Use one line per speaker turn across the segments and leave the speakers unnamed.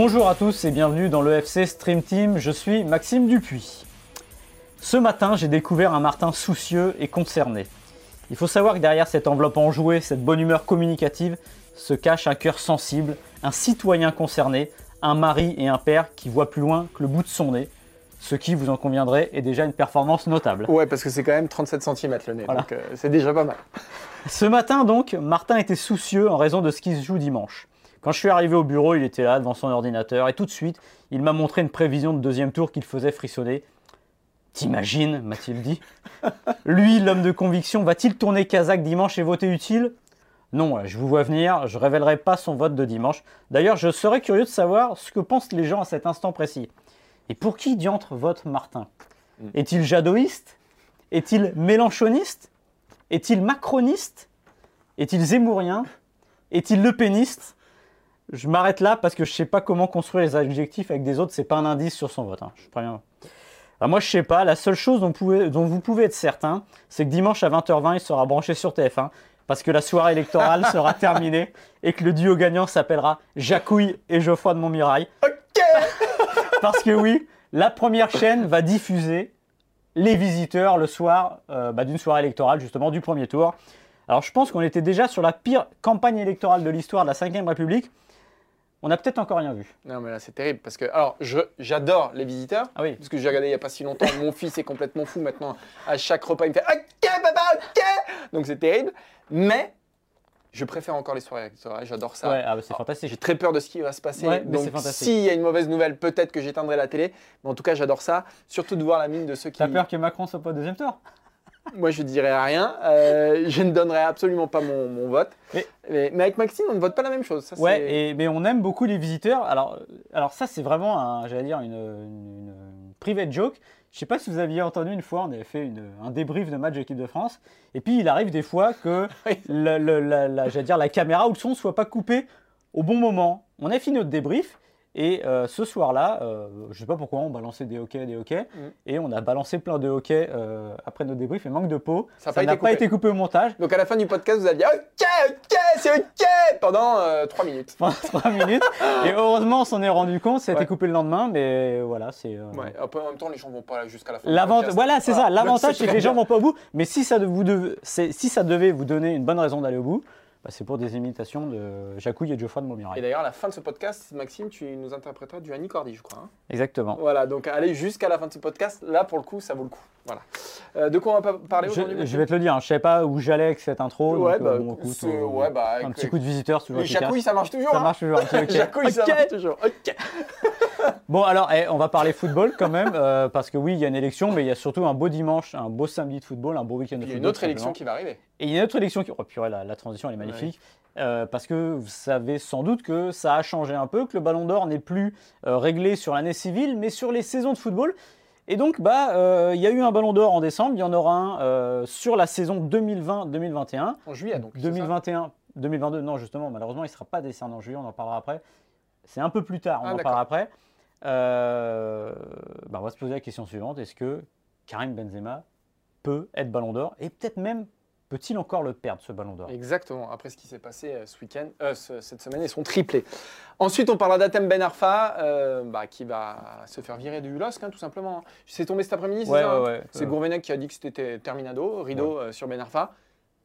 Bonjour à tous et bienvenue dans le FC Stream Team, je suis Maxime Dupuis. Ce matin, j'ai découvert un Martin soucieux et concerné. Il faut savoir que derrière cette enveloppe enjouée, cette bonne humeur communicative, se cache un cœur sensible, un citoyen concerné, un mari et un père qui voient plus loin que le bout de son nez, ce qui, vous en conviendrez, est déjà une performance notable.
Ouais, parce que c'est quand même 37 cm le nez,
Voilà.
donc euh, c'est déjà pas mal.
Ce matin donc, Martin était soucieux en raison de ce qui se joue dimanche. Quand je suis arrivé au bureau, il était là devant son ordinateur et tout de suite, il m'a montré une prévision de deuxième tour qu'il faisait frissonner. T'imagines, m'a-t-il dit. Lui, l'homme de conviction, va-t-il tourner Kazakh dimanche et voter utile? Non, je vous vois venir, je révélerai pas son vote de dimanche. D'ailleurs, je serais curieux de savoir ce que pensent les gens à cet instant précis. Et pour qui diantre vote Martin? Est-il jadoïste? Est-il mélanchoniste? Est-il macroniste? Est-il zémourien? Est-il lepéniste? Je m'arrête là parce que je sais pas comment construire les adjectifs avec des autres, c'est pas un indice sur son vote. hein, je préviens. Alors moi je sais pas, la seule chose dont, pouvez- dont vous pouvez être certain, c'est que dimanche à 20h20 il sera branché sur TF1 parce que la soirée électorale sera terminée et que le duo gagnant s'appellera Jacouille et Geoffroy de Montmirail.
Ok
Parce que oui, la première chaîne va diffuser les visiteurs le soir euh, bah, d'une soirée électorale, justement, du premier tour. Alors je pense qu'on était déjà sur la pire campagne électorale de l'histoire de la Ve République. On n'a peut-être encore rien vu.
Non mais là c'est terrible parce que alors j'adore les visiteurs
Ah oui.
parce que j'ai regardé il y a pas si longtemps mon fils est complètement fou maintenant à chaque repas il me fait OK papa OK donc c'est terrible mais je préfère encore les soirées j'adore ça.
Ouais, ah, bah, c'est
J'ai
fantastique.
très peur de ce qui va se passer.
Ouais,
donc, s'il y a une mauvaise nouvelle, peut-être que j'éteindrai la télé. Mais en tout cas, j'adore ça. Surtout de voir la mine de ceux qui.
T'as peur que Macron soit pas au deuxième tour?
Moi, je dirais rien. Euh, je ne donnerai absolument pas mon, mon vote.
Mais-
Mais, mais avec Maxime, on ne vote pas la même chose. Ça,
Ouais, et, mais on aime beaucoup les visiteurs. Alors, alors ça, c'est vraiment, un, j'allais dire, une, une- une private joke. Je sais pas si vous aviez entendu une fois, on avait fait une- un débrief de match de l'équipe de France. Et puis, il arrive des fois que
Oui.
le- le- la, la- j'allais dire, la caméra ou le son soit pas coupé au bon moment. On a fini notre débrief. Et euh, ce soir-là, euh, je sais pas pourquoi, on balançait des hockey, des hockey,
Mhm.
et on a balancé plein de hockey euh, après notre débrief. Et manque de peau,
Ça pas
n'a pas été coupé au montage.
Donc, à la fin du podcast, vous aviez OK, OK, c'est OK pendant 3 minutes.
pendant 3 minutes. Et heureusement, on s'en est rendu compte, ça a été coupé le lendemain, mais voilà, c'est. euh,
Ouais, après, en même temps, les gens vont pas jusqu'à la fin.
voilà, c'est ça. L'avantage, c'est que les gens
bien.
vont pas au bout. Mais ça, vous si ça devait vous donner une bonne raison d'aller au bout, bah, c'est pour des imitations de Jacouille et Geoffroy de
Et
Montmirail.
d'ailleurs, à la fin de ce podcast, Maxime, tu nous interpréteras du Annie Cordy, je crois. hein.
Exactement.
Voilà, donc allez jusqu'à la fin de ce podcast. Là, pour le coup, ça vaut le coup. Voilà. Euh, de quoi on va parler aujourd'hui
Je, vais te le dire, hein, je savais pas où j'allais avec cette intro.
Ouais,
donc,
bah,
euh, bon, écoute, euh,
ouais, bah,
un petit coup de visiteur, toujours
Les
efficace.
jacouilles, ça marche toujours.
Ça
hein
marche toujours. ok, ok.
Jacouille, ça
Ok.
marche toujours. Ok.
Bon, alors, eh, on va parler football quand même, euh, parce que oui, il y a une élection, mais il y a surtout un beau dimanche, un beau samedi de football, un beau week-end de
Il y a
football.
une autre élection qui va arriver.
Et il y a une autre élection qui. Oh, purée, la, la transition, elle est magnifique. Euh, parce que vous savez sans doute que ça a changé un peu, que le Ballon d'Or n'est plus euh, réglé sur l'année civile, mais sur les saisons de football. Et donc, bah, euh, il y a eu un Ballon d'Or en décembre, il y en aura un sur la saison 2020-2021.
En juillet, donc. c'est ça
2021, 2022, non, justement, malheureusement, il ne sera pas décerné en juillet, on en parlera après. C'est un peu plus tard, on
Ah,
en parlera après. Bah, on va se poser la question suivante est-ce que Karim Benzema peut être Ballon d'Or et peut-être même peut-il encore le perdre, ce Ballon d'Or?
Exactement, après ce qui s'est passé euh, ce week-end, euh, ce- cette semaine, ils sont triplés. Ensuite, on parlera d'Atem Ben Arfa, euh, bah, qui va se faire virer du LOSC, hein, tout simplement. C'est tombé cet après-midi,
Ouais,
hein?
ouais, ouais.
C'est
Euh,
Gourvenec qui a dit que c'était terminado, rideau sur Ben Arfa.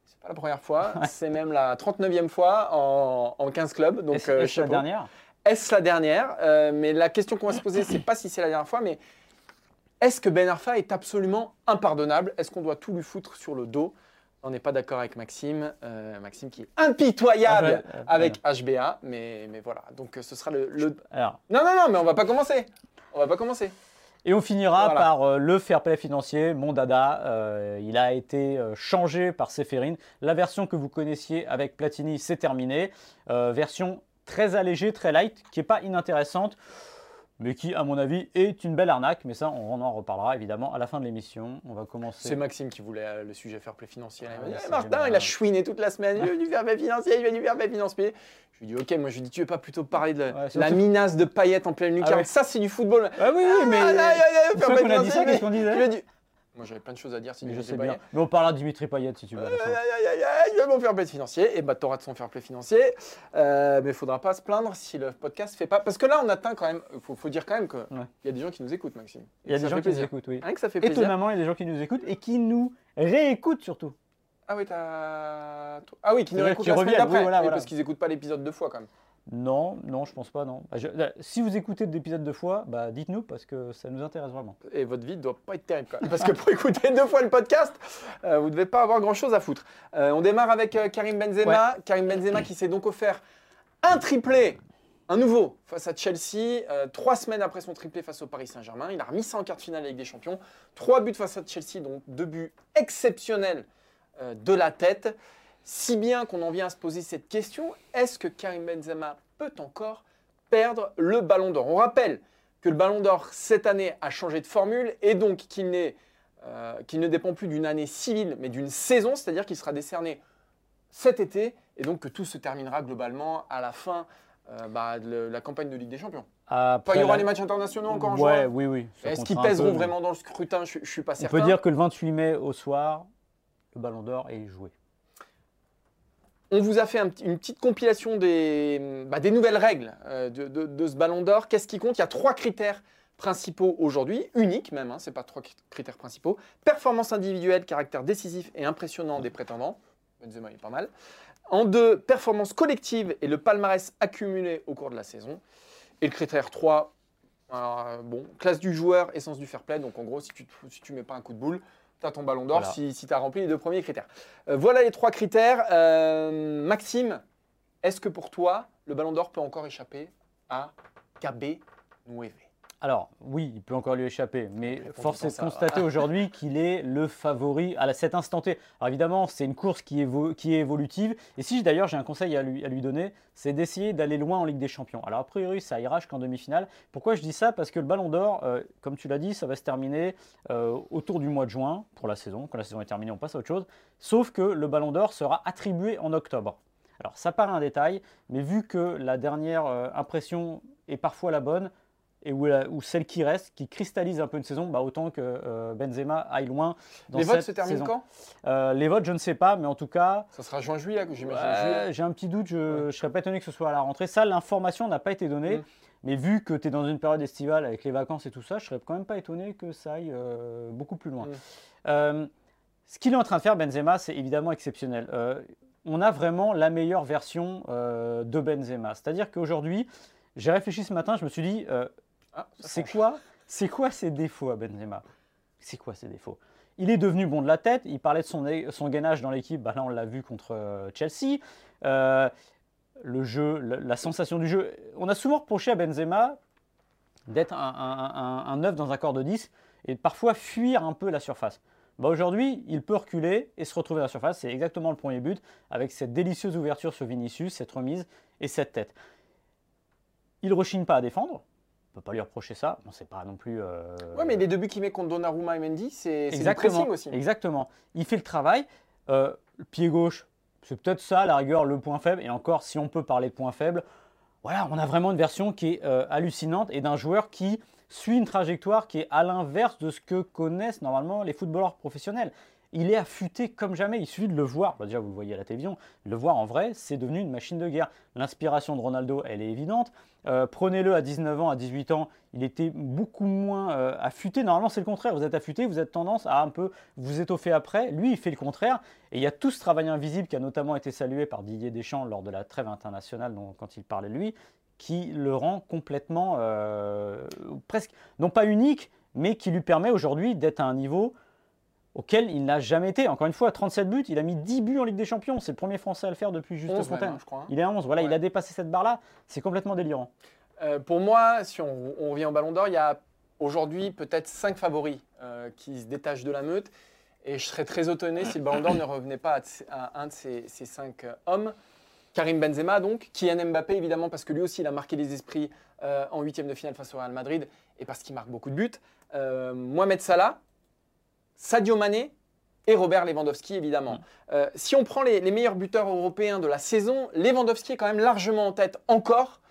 C'est pas la première fois, c'est même la 39e fois en, en 15 clubs. Donc,
Est-ce la dernière?
Est-ce la dernière? Mais la question qu'on va se poser, c'est pas si c'est la dernière fois, mais est-ce que Ben Arfa est absolument impardonnable? Est-ce qu'on doit tout lui foutre sur le dos? On n'est pas d'accord avec Maxime. euh, Maxime qui est impitoyable
Ah, ouais, euh,
avec HBA, mais, mais voilà. Donc euh, ce sera le, le-
Alors,
Non, non, non, mais on va pas commencer. On va pas commencer.
Et on finira
Voilà.
par euh, le fair play financier, mon dada. Euh, il a été euh, changé par Seferin. La version que vous connaissiez avec Platini, c'est terminé. Version très allégée, très light, qui n'est pas inintéressante, mais qui, à mon avis, est une belle arnaque. Mais ça, on en reparlera évidemment à la fin de l'émission. On va commencer.
C'est Maxime qui voulait euh, le sujet fair play financier.
Ah
Il dit, Eh, Martin, il a chouiné toute la semaine. Il veut du fair play financier, il veut du fair play financier. Je lui dis, ok, moi je lui dis, tu veux pas plutôt parler de
Ouais,
la minace de paillettes en pleine lucarne?
Ouais.
Ça, c'est du football.
Ah oui, oui, mais.
Ah, fair
fois
play
qu'on a dit ça, qu'est-ce qu'on
mais-
disait
Moi j'avais plein de choses à dire si
Mais je sais
Payet.
bien. Mais on parlera de Dimitri Payet si tu veux.
aïe, il veut mon fair play financier. Et bah, t'auras de son fair play financier. Euh, mais il faudra pas se plaindre si le podcast fait pas. Parce que là, on atteint quand même. Il faut, faut dire quand même qu'il
Ouais.
y a des gens qui nous écoutent, Maxime.
Il y a des gens qui nous écoutent, oui.
Rien que ça fait plaisir.
Étonnamment, il y a des gens qui nous écoutent et qui nous réécoutent surtout.
Ah oui, t'as. Ah oui, qui nous
C'est-à-dire
écoutent
qu'ils
la semaine d'après.
oui, voilà,
Oui,
voilà.
Parce qu'ils écoutent pas l'épisode deux fois quand même.
Non, non, je pense pas, non. Bah, je- là, si vous écoutez d'épisodes deux fois, bah, dites-nous parce que ça nous intéresse vraiment.
Et votre vie doit pas être terrible. Parce que pour écouter deux fois le podcast, euh, vous devez pas avoir grand chose à foutre. Euh, on démarre avec euh, Karim Benzema. Karim Benzema qui s'est donc offert un triplé, un nouveau, face à Chelsea. euh, trois semaines après son triplé face au Paris Saint-Germain. Il a remis ça en quart de finale avec des champions. Trois buts face à Chelsea, donc deux buts exceptionnels de la tête. Si bien qu'on en vient à se poser cette question est-ce que Karim Benzema peut encore perdre le ballon d'or? On rappelle que le Ballon d'Or cette année a changé de formule et donc qu'il euh, qu'il ne dépend plus d'une année civile mais d'une saison, c'est-à-dire qu'il sera décerné cet été et donc que tout se terminera globalement à la fin euh, bah, de la campagne de Ligue des Champions.
Après,
il y aura
la-
les matchs internationaux encore en
Ouais,
juin.
oui, oui. ça
Est-ce qu'ils pèseront
peu,
vraiment dans le scrutin? Je ne suis pas
On
certain.
peut dire que le 28 mai au soir, le Ballon d'Or est joué.
On vous a fait une petite compilation des, bah, nouvelles règles euh, de, ce ballon d'or. Qu'est-ce qui compte? Il y a trois critères principaux aujourd'hui, uniques même, hein, ce n'est pas trois cri- critères principaux. Performance individuelle, caractère décisif et impressionnant des prétendants. Benzema est pas mal. En deux, performance collective et le palmarès accumulé au cours de la saison. Et le critère 3, euh, classe du joueur, essence du fair play. Donc en gros, si tu ne mets pas un coup de boule, tu as ton ballon d'or
Voilà.
si, tu as rempli les deux premiers critères. Euh, voilà les trois critères. Euh, Maxime, est-ce que pour toi, le ballon d'or peut encore échapper à KB Nueve?
Alors, oui, il peut encore lui échapper, mais force est de constater aujourd'hui qu'il est le favori à cet instant T. Alors évidemment, c'est une course qui, évo- qui est évolutive, et si d'ailleurs j'ai un conseil à lui, à lui donner, c'est d'essayer d'aller loin en Ligue des Champions. Alors a priori, ça ira jusqu'en demi-finale. Pourquoi je dis ça? Parce que le Ballon d'Or, euh, comme tu l'as dit, ça va se terminer euh, autour du mois de juin pour la saison. Quand la saison est terminée, on passe à autre chose. Sauf que le Ballon d'Or sera attribué en octobre. Alors ça paraît un détail, mais vu que la dernière euh, impression est parfois la bonne, et où, la- où celle qui reste, qui cristallise un peu une saison, bah autant que euh, Benzema aille loin dans
Les
cette
votes se terminent quand?
Euh, Les votes, je ne sais pas, mais en tout cas,
Ça sera juin-juillet, j'imagine.
j'ai un petit doute, je ne
Ouais.
serais pas étonné que ce soit à la rentrée. Ça, l'information n'a pas été donnée,
Mm.
mais vu que tu es dans une période estivale avec les vacances et tout ça, je serais quand même pas étonné que ça aille euh, beaucoup plus loin.
Mm.
Euh, ce qu'il est en train de faire, Benzema, c'est évidemment exceptionnel. Euh, on a vraiment la meilleure version euh, de Benzema. C'est-à-dire qu'aujourd'hui, j'ai réfléchi ce matin, je me suis dit, euh,
Ah,
c'est quoi, c'est quoi ses défauts à Benzema? C'est quoi ses défauts? Il est devenu bon de la tête. Il parlait de son, son gainage dans l'équipe. Bah là, on l'a vu contre euh, Chelsea. Euh, le jeu, la, la sensation du jeu. On a souvent reproché à Benzema d'être un, un, un, un 9 dans un corps de 10 et parfois fuir un peu la surface. Bah Aujourd'hui, il peut reculer et se retrouver à la surface. C'est exactement le premier but avec cette délicieuse ouverture sur Vinicius, cette remise et cette tête. Il ne rechigne pas à défendre. On ne peut pas lui reprocher ça. Bon, c'est pas non plus. euh,
Ouais, mais les deux buts qu'il met contre Donnarumma et Mendy, c'est du pressing aussi.
Exactement. Il fait le travail. Euh, le pied gauche, c'est peut-être ça, à la rigueur, le point faible. Et encore, si on peut parler de point faible, voilà, on a vraiment une version qui est euh, hallucinante et d'un joueur qui suit une trajectoire qui est à l'inverse de ce que connaissent normalement les footballeurs professionnels. Il est affûté comme jamais, il suffit de le voir. Bah, déjà, vous le voyez à la télévision, le voir en vrai, c'est devenu une machine de guerre. L'inspiration de Ronaldo, elle est évidente. Euh, Prenez-le à 19 ans, à 18 ans, il était beaucoup moins euh, affûté. Normalement, c'est le contraire. Vous êtes affûté, vous êtes tendance à un peu vous étoffer après. Lui, il fait le contraire. Et il y a tout ce travail invisible qui a notamment été salué par Didier Deschamps lors de la trêve internationale, quand il parlait de lui, qui le rend complètement, euh, presque, non pas unique, mais qui lui permet aujourd'hui d'être à un niveau auquel il n'a jamais été. Encore une fois, 37 buts, il a mis 10 buts en Ligue des Champions. C'est le premier Français à le faire depuis Juste
11 même,
Fontaine.
hein, je crois. hein.
Il est à 11, voilà, il a dépassé cette barre-là. C'est complètement délirant.
Euh, pour moi, si on, on revient au Ballon d'Or, il y a aujourd'hui peut-être cinq favoris euh, qui se détachent de la meute. Et je serais très étonné si le Ballon d'Or ne revenait pas à, à un de ces, ces cinq euh, hommes. Karim Benzema, donc, Kylian Mbappé, évidemment, parce que lui aussi, il a marqué les esprits en huitième de finale face au Real Madrid et parce qu'il marque beaucoup de buts. Mohamed Salah, Sadio Mané et Robert Lewandowski, évidemment. Euh, si on prend les, les meilleurs buteurs européens de la saison, Lewandowski est quand même largement en tête encore,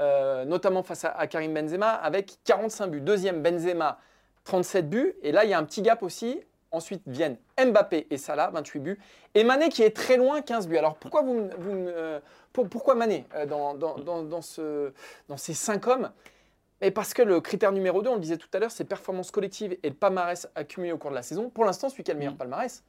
euh, notamment face à, à Karim Benzema, avec 45 buts. Deuxième, Benzema, 37 buts. Et là, il y a un petit gap aussi. Ensuite viennent Mbappé et Salah, 28 buts. Et Mané qui est très loin, 15 buts. Alors pourquoi, vous, euh, pour- pourquoi Mané dans, dans- dans- dans ce, dans ces 5 hommes? Et parce que le critère numéro 2, on le disait tout à l'heure, c'est performance collective et le palmarès accumulé au cours de la saison. Pour l'instant, celui qui a le meilleur
Mm.
palmarès,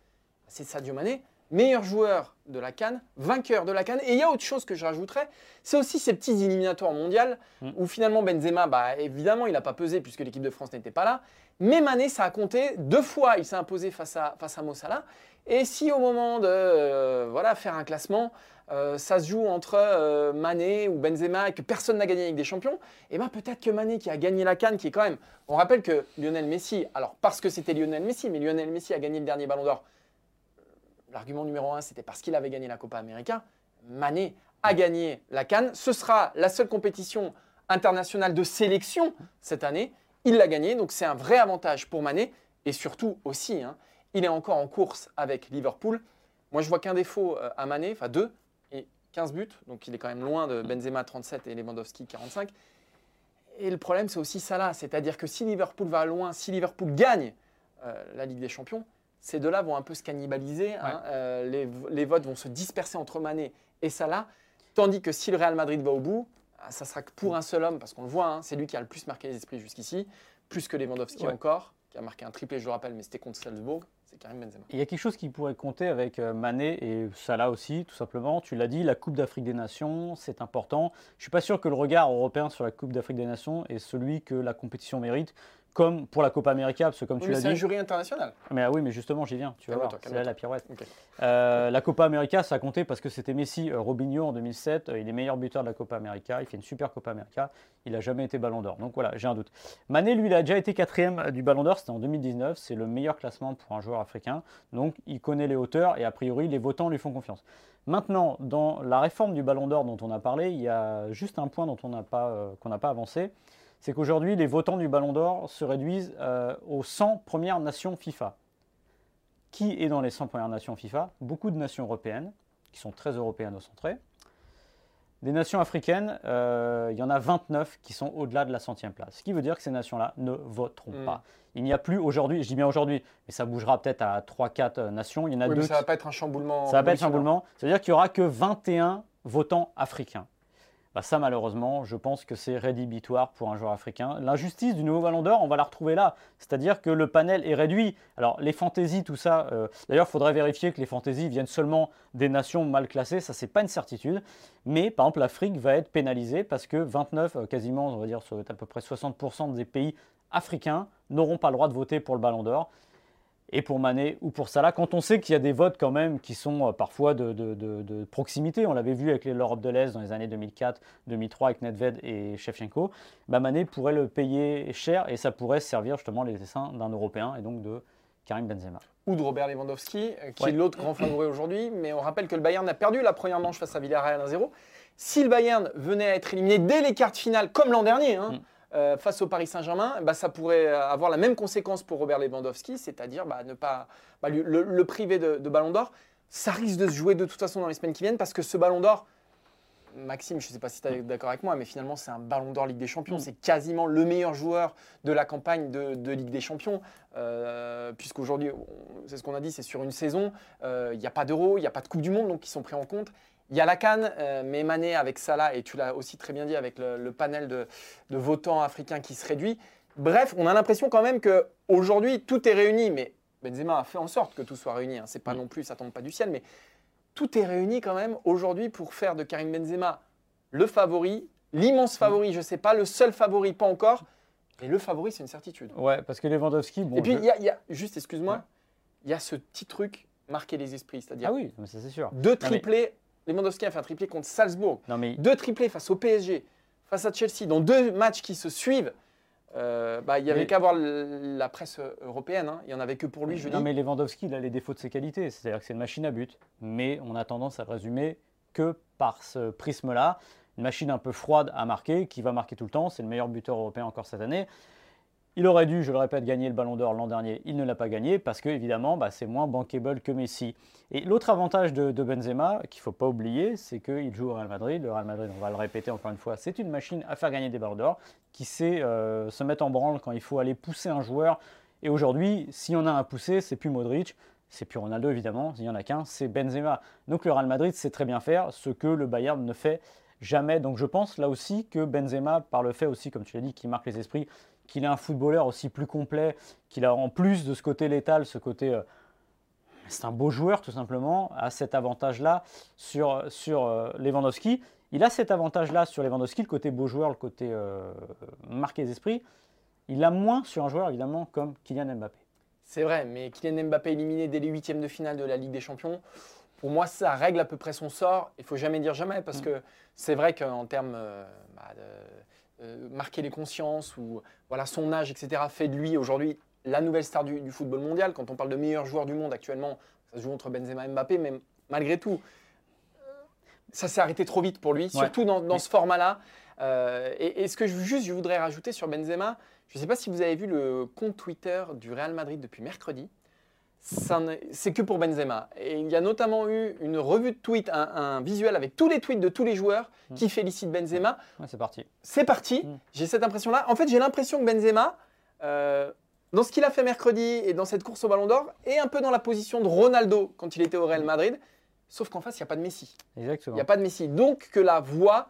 c'est Sadio Mané, meilleur joueur de la Cannes, vainqueur de la Cannes. Et il y a autre chose que je rajouterais, c'est aussi ces petits éliminatoires mondiaux
Mm.
où finalement Benzema, bah, évidemment, il n'a pas pesé puisque l'équipe de France n'était pas là. Mais Mané, ça a compté. Deux fois, il s'est imposé face à, face à Mo Salah. Et si au moment de euh, voilà, faire un classement, euh, ça se joue entre euh, Mané ou Benzema et que personne n'a gagné avec des champions, et ben peut-être que Mané qui a gagné la Cannes, qui est quand même. On rappelle que Lionel Messi, alors parce que c'était Lionel Messi, mais Lionel Messi a gagné le dernier Ballon d'Or. L'argument numéro un, c'était parce qu'il avait gagné la Copa América. Mané a gagné la Cannes. Ce sera la seule compétition internationale de sélection cette année. Il l'a gagné, donc c'est un vrai avantage pour Mané. Et surtout aussi, hein, il est encore en course avec Liverpool. Moi, je vois qu'un défaut euh, à Mané, enfin deux, 15 buts. Donc il est quand même loin de Benzema 37 et Lewandowski 45. Et le problème, c'est aussi ça là. C'est-à-dire que si Liverpool va loin, si Liverpool gagne euh, la Ligue des Champions, ces deux-là vont un peu se cannibaliser. hein. Euh, les, les votes vont se disperser entre Mané et Salah. Tandis que si le Real Madrid va au bout, ah, ça sera que pour un seul homme, parce qu'on le voit, hein, c'est lui qui a le plus marqué les esprits jusqu'ici, plus que Lewandowski
Ouais.
encore, qui a marqué un triplé, je le rappelle, mais c'était contre Salzbourg, c'est Benzema.
Il y a quelque chose qui pourrait compter avec euh, Mané et Salah aussi, tout simplement. Tu l'as dit, la Coupe d'Afrique des Nations, c'est important. Je suis pas sûr que le regard européen sur la Coupe d'Afrique des Nations est celui que la compétition mérite, comme pour la Copa América, parce que comme
Oui,
tu l'as
c'est un
dit.
jury international.
Mais ah oui, mais justement, j'y viens. Tu vas voir, c'est là la pirouette. Euh, la Copa América, ça a compté parce que c'était Messi, euh, Robinho en 2007. euh, il est meilleur buteur de la Copa América. Il fait une super Copa América. Il n'a jamais été Ballon d'Or. Donc voilà, j'ai un doute. Mané, lui, il a déjà été quatrième du Ballon d'Or. C'était en 2019. C'est le meilleur classement pour un joueur africain. Donc il connaît les hauteurs et a priori, les votants lui font confiance. Maintenant, dans la réforme du Ballon d'Or dont on a parlé, il y a juste un point dont on n'a pas, qu'on n'a pas avancé. C'est qu'aujourd'hui, les votants du Ballon d'Or se réduisent euh, aux 100 premières nations FIFA. Qui est dans les 100 premières nations FIFA? Beaucoup de nations européennes, qui sont très européano-centrées. Des nations africaines, euh, il y en a 29 qui sont au-delà de la centième place. Ce qui veut dire que ces nations-là ne voteront
Mm.
pas. Il n'y a plus aujourd'hui, je dis bien aujourd'hui, mais ça bougera peut-être à 3-4 nations. Il y en a
Oui, mais
deux
ça va pas être un chamboulement.
ça va pas être un chamboulement. C'est-à-dire qu'il n'y aura que 21 votants africains. Bah, ça, malheureusement, je pense que c'est rédhibitoire pour un joueur africain. L'injustice du nouveau Ballon d'Or, on va la retrouver là. C'est-à-dire que le panel est réduit. Alors, les fantaisies, tout ça, euh, d'ailleurs, il faudrait vérifier que les fantaisies viennent seulement des nations mal classées. Ça, c'est pas une certitude. Mais, par exemple, l'Afrique va être pénalisée parce que 29, euh, quasiment, on va dire, à peu près 60% des pays africains n'auront pas le droit de voter pour le Ballon d'Or et pour Mané ou pour Salah, quand on sait qu'il y a des votes quand même qui sont euh, parfois de, de- de- de proximité, on l'avait vu avec l'Europe de l'Est dans les années 2004-2003 avec Nedved et Shevchenko, bah Mané pourrait le payer cher et ça pourrait servir justement les dessins d'un Européen et donc de Karim Benzema.
Ou de Robert Lewandowski, euh, qui
Ouais.
est l'autre grand favori aujourd'hui. Mais on rappelle que le Bayern a perdu la première manche face à Villarreal 1-0. Si le Bayern venait à être éliminé dès les quarts de finale, comme l'an dernier, hein,
Mm.
Euh, face au Paris Saint-Germain, bah, ça pourrait euh, avoir la même conséquence pour Robert Lewandowski, c'est-à-dire bah, ne pas bah, lui- le, le priver de, de Ballon d'Or. Ça risque de se jouer de toute façon dans les semaines qui viennent parce que ce Ballon d'Or, Maxime, je ne sais pas si tu es d'accord avec moi, mais finalement, c'est un ballon d'or Ligue des Champions.
Mm.
C'est quasiment le meilleur joueur de la campagne de, de Ligue des Champions. Euh, Puisqu'aujourd'hui, c'est ce qu'on a dit, c'est sur une saison. euh, Il n'y a pas d'Euro, il n'y a pas de Coupe du Monde, donc qui sont pris en compte. Il y a la Cannes, euh, mais Mané avec Salah, et tu l'as aussi très bien dit avec le, le panel de, de votants africains qui se réduit. Bref, on a l'impression quand même qu'aujourd'hui, tout est réuni, mais Benzema a fait en sorte que tout soit réuni. Hein. C'est pas
Mm.
non plus, ça tombe pas du ciel, mais tout est réuni quand même aujourd'hui pour faire de Karim Benzema le favori, l'immense favori, je sais pas, le seul favori, pas encore. Et le favori, c'est une certitude.
Ouais, parce que Lewandowski, bon,
Et puis,
je-
il y, a- il y a, juste, excuse-moi,
Ouais.
il y a ce petit truc, marquer les esprits, c'est-à-dire
ah oui, mais ça c'est sûr.
deux
mais-
triplés. Lewandowski a fait un triplé contre Salzbourg,
Non mais
deux triplés face au PSG, face à Chelsea, dans deux matchs qui se suivent. Euh, bah, il y avait
Mais-
qu'à voir la presse européenne. hein. Il y en avait que pour lui, je
Non,
dis.
mais Lewandowski, il a les défauts de ses qualités. C'est-à-dire que c'est une machine à but. Mais on a tendance à le résumer que par ce prisme-là. Une machine un peu froide à marquer, qui va marquer tout le temps. C'est le meilleur buteur européen encore cette année. Il aurait dû, je le répète, gagner le Ballon d'Or l'an dernier. Il ne l'a pas gagné parce que, évidemment, bah, c'est moins bankable que Messi. Et l'autre avantage de, Benzema, qu'il ne faut pas oublier, c'est qu'il joue au Real Madrid. Le Real Madrid, on va le répéter encore une fois, c'est une machine à faire gagner des Ballons d'Or, qui sait euh, se mettre en branle quand il faut aller pousser un joueur. Et aujourd'hui, s'il y en a un à pousser, c'est plus Modric, c'est plus Ronaldo évidemment, il n'y en a qu'un, c'est Benzema. Donc le Real Madrid sait très bien faire ce que le Bayern ne fait jamais. Donc je pense là aussi que Benzema, par le fait aussi, comme tu l'as dit, qu'il marque les esprits, qu'il est un footballeur aussi plus complet, qu'il a en plus de ce côté létal, ce côté... euh, c'est un beau joueur tout simplement, a cet avantage-là sur, sur euh, Lewandowski. Il a cet avantage-là sur Lewandowski, le côté beau joueur, le côté euh, marqué les esprits. Il l'a moins sur un joueur évidemment comme Kylian Mbappé.
C'est vrai, mais Kylian Mbappé éliminé dès les huitièmes de finale de la Ligue des Champions, pour moi, ça règle à peu près son sort. Il faut jamais dire jamais, parce
Mm.
que c'est vrai qu'en termes bah, de euh, marquer les consciences ou voilà son âge, etc., fait de lui aujourd'hui la nouvelle star du, du football mondial. Quand on parle de meilleur joueur du monde actuellement, ça se joue entre Benzema et Mbappé, mais malgré tout, ça s'est arrêté trop vite pour lui, surtout dans, dans ce format-là. Euh, et, et ce que je, juste je voudrais rajouter sur Benzema, je ne sais pas si vous avez vu le compte Twitter du Real Madrid depuis mercredi. C'est que pour Benzema. Et il y a notamment eu une revue de tweets, un, un visuel avec tous les tweets de tous les joueurs qui félicitent Benzema.
Ouais, c'est parti.
C'est parti.
Mm.
J'ai cette impression-là. En fait, j'ai l'impression que Benzema, euh, dans ce qu'il a fait mercredi et dans cette course au Ballon d'Or, est un peu dans la position de Ronaldo quand il était au Real Madrid. Sauf qu'en face, il n'y a pas de Messi. Il
Exactement.
n'y a pas de Messi. Donc que la voix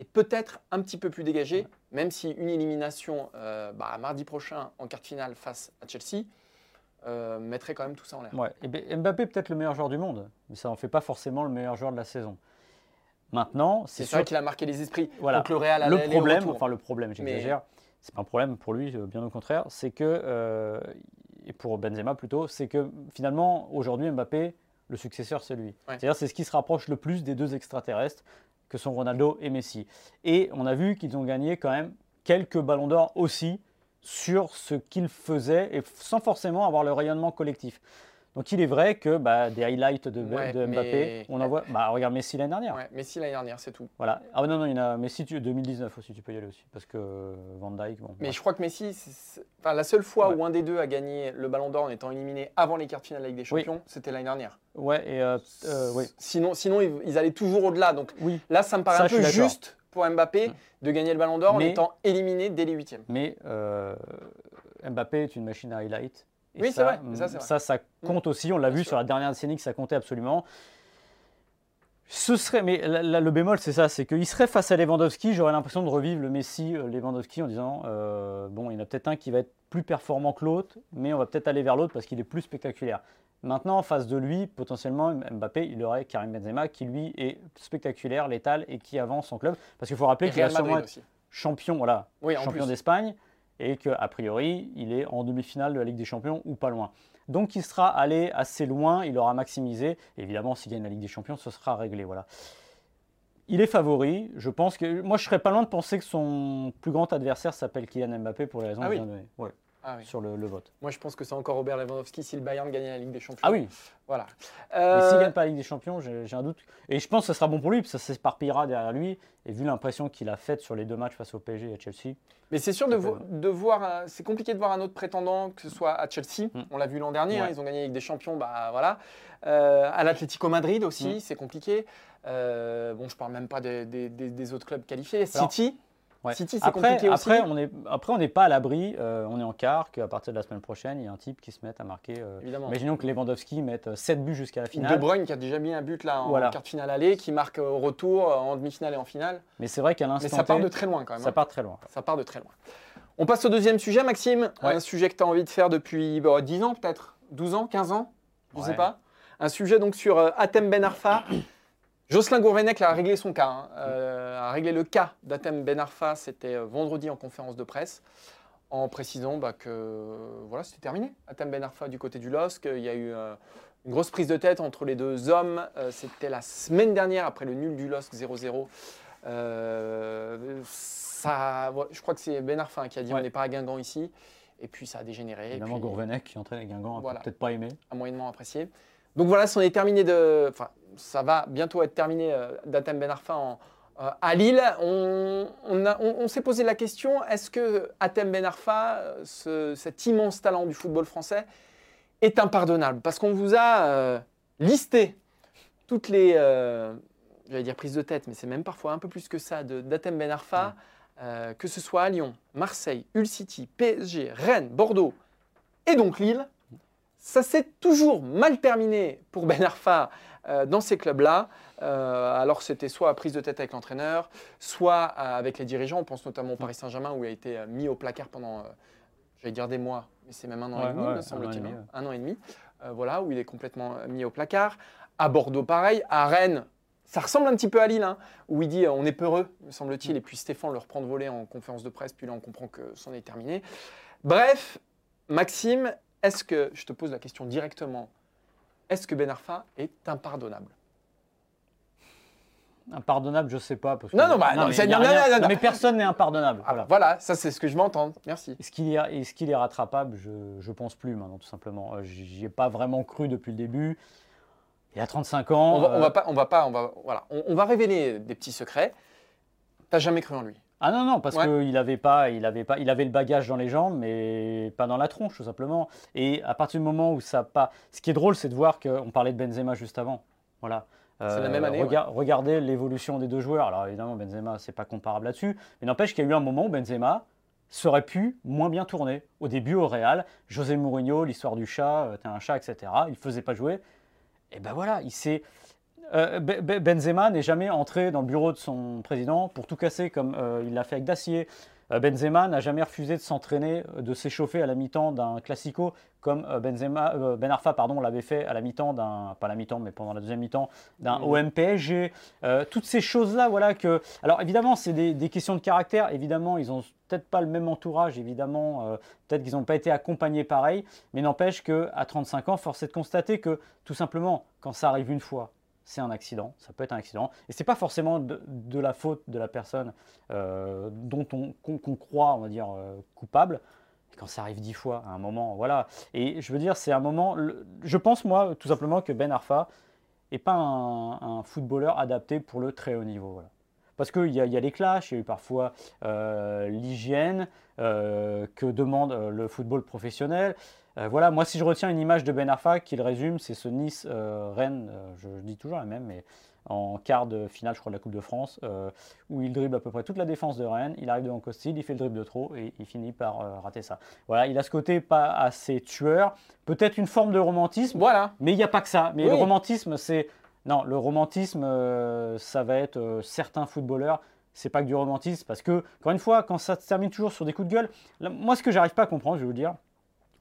est peut-être un petit peu plus dégagée, même si une élimination euh, bah, mardi prochain en quart de finale face à Chelsea euh, mettrait quand même tout ça en l'air.
Ouais. Et Mbappé est peut-être le meilleur joueur du monde, mais ça n'en fait pas forcément le meilleur joueur de la saison. Maintenant, c'est sûr
qu'il a marqué les esprits.
Voilà.
Donc le Real
le problème, enfin le problème, j'exagère, c'est pas un problème pour lui, euh, bien au contraire, c'est que, euh, et pour Benzema plutôt, c'est que finalement, aujourd'hui, Mbappé, le successeur, c'est lui.
Ouais.
C'est-à-dire, c'est ce qui se rapproche le plus des deux extraterrestres que sont Ronaldo et Messi. Et on a vu qu'ils ont gagné quand même quelques ballons d'or aussi sur ce qu'ils faisaient, et sans forcément avoir le rayonnement collectif. Donc il est vrai que bah, des highlights de,
Ouais,
de Mbappé,
mais-
on en voit. Bah, regarde Messi l'année dernière.
Ouais, Messi l'année dernière, c'est tout.
Voilà. Ah non, non, il y en a. Messi, tu- 2019 aussi, tu peux y aller aussi. Parce que euh, Van Dyke, bon.
Mais je crois que Messi, enfin, la seule fois où un des deux a gagné le Ballon d'Or en étant éliminé avant les quarts de finale de Ligue des
Oui.
Champions, c'était l'année dernière.
Ouais, et. euh, euh, oui.
Sinon, sinon, ils allaient toujours au-delà. Donc
oui.
là, ça me paraît
Ça,
un peu juste pour Mbappé
Mm.
de gagner le Ballon d'Or en étant éliminé dès les huitièmes.
Mais euh, Mbappé est une machine à highlight. Et
Oui, c'est vrai, ça, vrai.
Ça, ça compte aussi. On l'a vu
sûr.
sur la dernière décennie que ça comptait absolument. Ce serait, mais là, là, le bémol, c'est ça, c'est qu'il serait face à Lewandowski, j'aurais l'impression de revivre le Messi euh, Lewandowski en disant, euh, bon, il y en a peut-être un qui va être plus performant que l'autre, mais on va peut-être aller vers l'autre parce qu'il est plus spectaculaire. Maintenant, en face de lui, potentiellement, Mbappé, il aurait Karim Benzema qui, lui, est spectaculaire, létal et qui avance en club. Parce qu'il faut rappeler qu'il va
Real
sûrement
Madrid
être
aussi.
champion, voilà,
Oui,
champion d'Espagne et qu'a priori, il est en demi-finale de la Ligue des Champions ou pas loin. Donc il sera allé assez loin, il aura maximisé. Évidemment, s'il gagne la Ligue des Champions, ce sera réglé. Voilà. Il est favori. Je pense que moi, je serais pas loin de penser que son plus grand adversaire s'appelle Kylian Mbappé pour les raisons
Ah
que je viens de donner. Ouais,
Ah oui.
sur le, le vote.
Moi, je pense que c'est encore Robert Lewandowski si le Bayern gagnait la Ligue des Champions.
Ah oui,
Voilà.
mais
Euh,
s'il gagne pas la Ligue des Champions, j'ai un doute. Et je pense que ce sera bon pour lui, parce que ça s'éparpillera derrière lui. Et vu l'impression qu'il a faite sur les deux matchs face au PSG et à Chelsea,
Mais c'est sûr de, vo- voir, un- c'est compliqué de voir un autre prétendant, que ce soit à Chelsea,
Mm.
on l'a vu l'an dernier, hein, ils ont gagné la Ligue des Champions, bah voilà. Euh, à l'Atlético Madrid aussi,
Mm.
c'est compliqué. Euh, bon, je parle même pas des, des- des- des autres clubs qualifiés.
Alors,
City,
Ouais.
City, c'est
après,
compliqué aussi.
après, on est, après, on n'est pas à l'abri. euh, on est en quart qu'à partir de la semaine prochaine, il y a un type qui se mette à marquer. euh,
Évidemment.
imaginons que Lewandowski mette 7 buts jusqu'à la
De
finale.
Bruyne qui a déjà mis un but là en
Voilà.
quart de finale aller, qui marque au retour, euh, en demi-finale et en finale.
Mais c'est vrai qu'à
Mais
l'instant
ça part de très loin quand même.
ça
hein.
part très loin.
Ça part de très loin. On passe au deuxième sujet, Maxime.
Ouais.
Un sujet que tu as envie de faire depuis bah, 10 ans peut-être 12 ans 15 ans Je ne sais pas. Un sujet donc sur euh, Atem Ben Arfa. Jocelyn Gourvenec a réglé son cas, hein. Euh, a réglé le cas d'Atem Ben Arfa, c'était euh, vendredi en conférence de presse, en précisant bah, que euh, voilà, c'était terminé. Atem Ben Arfa du côté du LOSC, il y a eu euh, une grosse prise de tête entre les deux hommes. Euh, c'était la semaine dernière, après le nul du LOSC 0-0 Euh, ça, voilà, je crois que c'est Ben Arfa qui a dit
Ouais.
on n'est pas à Guingamp ici. Et puis ça a dégénéré. et
Évidemment,
puis-
Gourvenec qui entraîne à Guingamp, a
Voilà.
peut-être pas aimé.
a moyennement apprécié. Donc voilà, c'en est terminé de. Enfin, ça va bientôt être terminé euh, d'Atem Ben Arfa en- euh, à Lille. On, on a- on- on s'est posé la question est-ce que Atem Ben Arfa, euh, ce- cet immense talent du football français, est impardonnable? Parce qu'on vous a euh, listé toutes les. euh, J'allais dire prises de tête, mais c'est même parfois un peu plus que ça, de- d'Atem Ben Arfa, que ce soit à Lyon, Marseille, Hull City, PSG, Rennes, Bordeaux et donc Lille. Ça s'est toujours mal terminé pour Ben Arfa euh, dans ces clubs-là. Euh, alors c'était soit à prise de tête avec l'entraîneur, soit avec les dirigeants. On pense notamment au Paris Saint-Germain où il a été euh, mis au placard pendant, j'allais dire des mois, mais c'est même un an
Ouais,
et demi,
ouais,
me semble-t-il.
demi,
hein. Un an et demi. Euh, voilà, où il est complètement mis au placard. À Bordeaux, pareil. À Rennes, ça ressemble un petit peu à Lille, hein, où il dit euh, on est peureux, me semble-t-il. Et puis Stéphane le reprend de voler en conférence de presse, puis là on comprend que c'en est terminé. Bref, Maxime, est-ce que, je te pose la question directement, est-ce que Ben Arfa est impardonnable?
Impardonnable, je sais pas. Parce que-
Non, non, bah, non,
mais
non,
rien-
non,
personne n'est impardonnable.
Ah,
voilà.
Voilà, ça c'est ce que je veux entendre. Merci.
Est-ce qu'il est, est, qu'il est rattrapable? Je ne pense plus maintenant, tout simplement. Euh, J'y ai pas vraiment cru depuis le début. Il a 35 ans.
On va, on
euh,
va pas, on va pas, on va, voilà, on, on va révéler des petits secrets. T'as jamais cru en lui?
Ah non, non, parce
Ouais.
qu'il avait pas, il avait pas, il avait le bagage dans les jambes, mais pas dans la tronche, tout simplement. Et à partir du moment où ça pas, ce qui est drôle, c'est de voir qu'on parlait de Benzema juste avant. Voilà. Euh,
C'est la même année,
rega- Regardez l'évolution des deux joueurs. Alors évidemment, Benzema, c'est pas comparable là-dessus, mais n'empêche qu'il y a eu un moment où Benzema serait pu moins bien tourner. Au début, au Real, José Mourinho, l'histoire du chat, euh, t'es un chat, etc. Il faisait pas jouer. Et ben voilà, il s'est euh, Be- Be- Benzema n'est jamais entré dans le bureau de son président pour tout casser comme euh, il l'a fait avec Dacier. Euh, Benzema n'a jamais refusé de s'entraîner, de s'échauffer à la mi-temps d'un classico comme Benzema, euh, Ben Arfa pardon, l'avait fait à la mi-temps d'un, pas à la mi-temps mais pendant la deuxième mi-temps d'un. OM PSG. Euh, toutes ces choses-là, voilà que. Alors évidemment, c'est des, des questions de caractère. Évidemment, ils ont peut-être pas le même entourage. Évidemment, euh, peut-être qu'ils n'ont pas été accompagnés pareil. Mais n'empêche que à 35 ans, force est de constater que tout simplement, quand ça arrive une fois, c'est un accident, ça peut être un accident, et c'est pas forcément de, la faute de la personne euh, dont on qu'on croit, on va dire, euh, coupable. Quand ça arrive dix fois, à un moment, voilà. Et je veux dire, c'est un moment. je pense moi, tout simplement, que Ben Arfa est pas un, footballeur adapté pour le très haut niveau. Parce qu'il y, y a les clashs, il y a eu parfois euh, l'hygiène que demande le football professionnel. Euh, voilà, moi si je retiens une image de Ben Arfa qui le résume, c'est ce Nice-Rennes, je, je dis toujours la même, mais en quart de finale, je crois, de la Coupe de France, euh, où il dribble à peu près toute la défense de Rennes, il arrive devant Costil, il fait le dribble de trop et il finit par euh, rater ça. Voilà, il a ce côté pas assez tueur, peut-être une forme de romantisme,
Voilà.
mais il n'y a pas que ça. Mais
Oui.
le romantisme, c'est. Non, le romantisme, euh, ça va être euh, certains footballeurs. C'est pas que du romantisme, parce que, encore une fois, quand ça se termine toujours sur des coups de gueule, là, moi, ce que j'arrive pas à comprendre, je vais vous dire,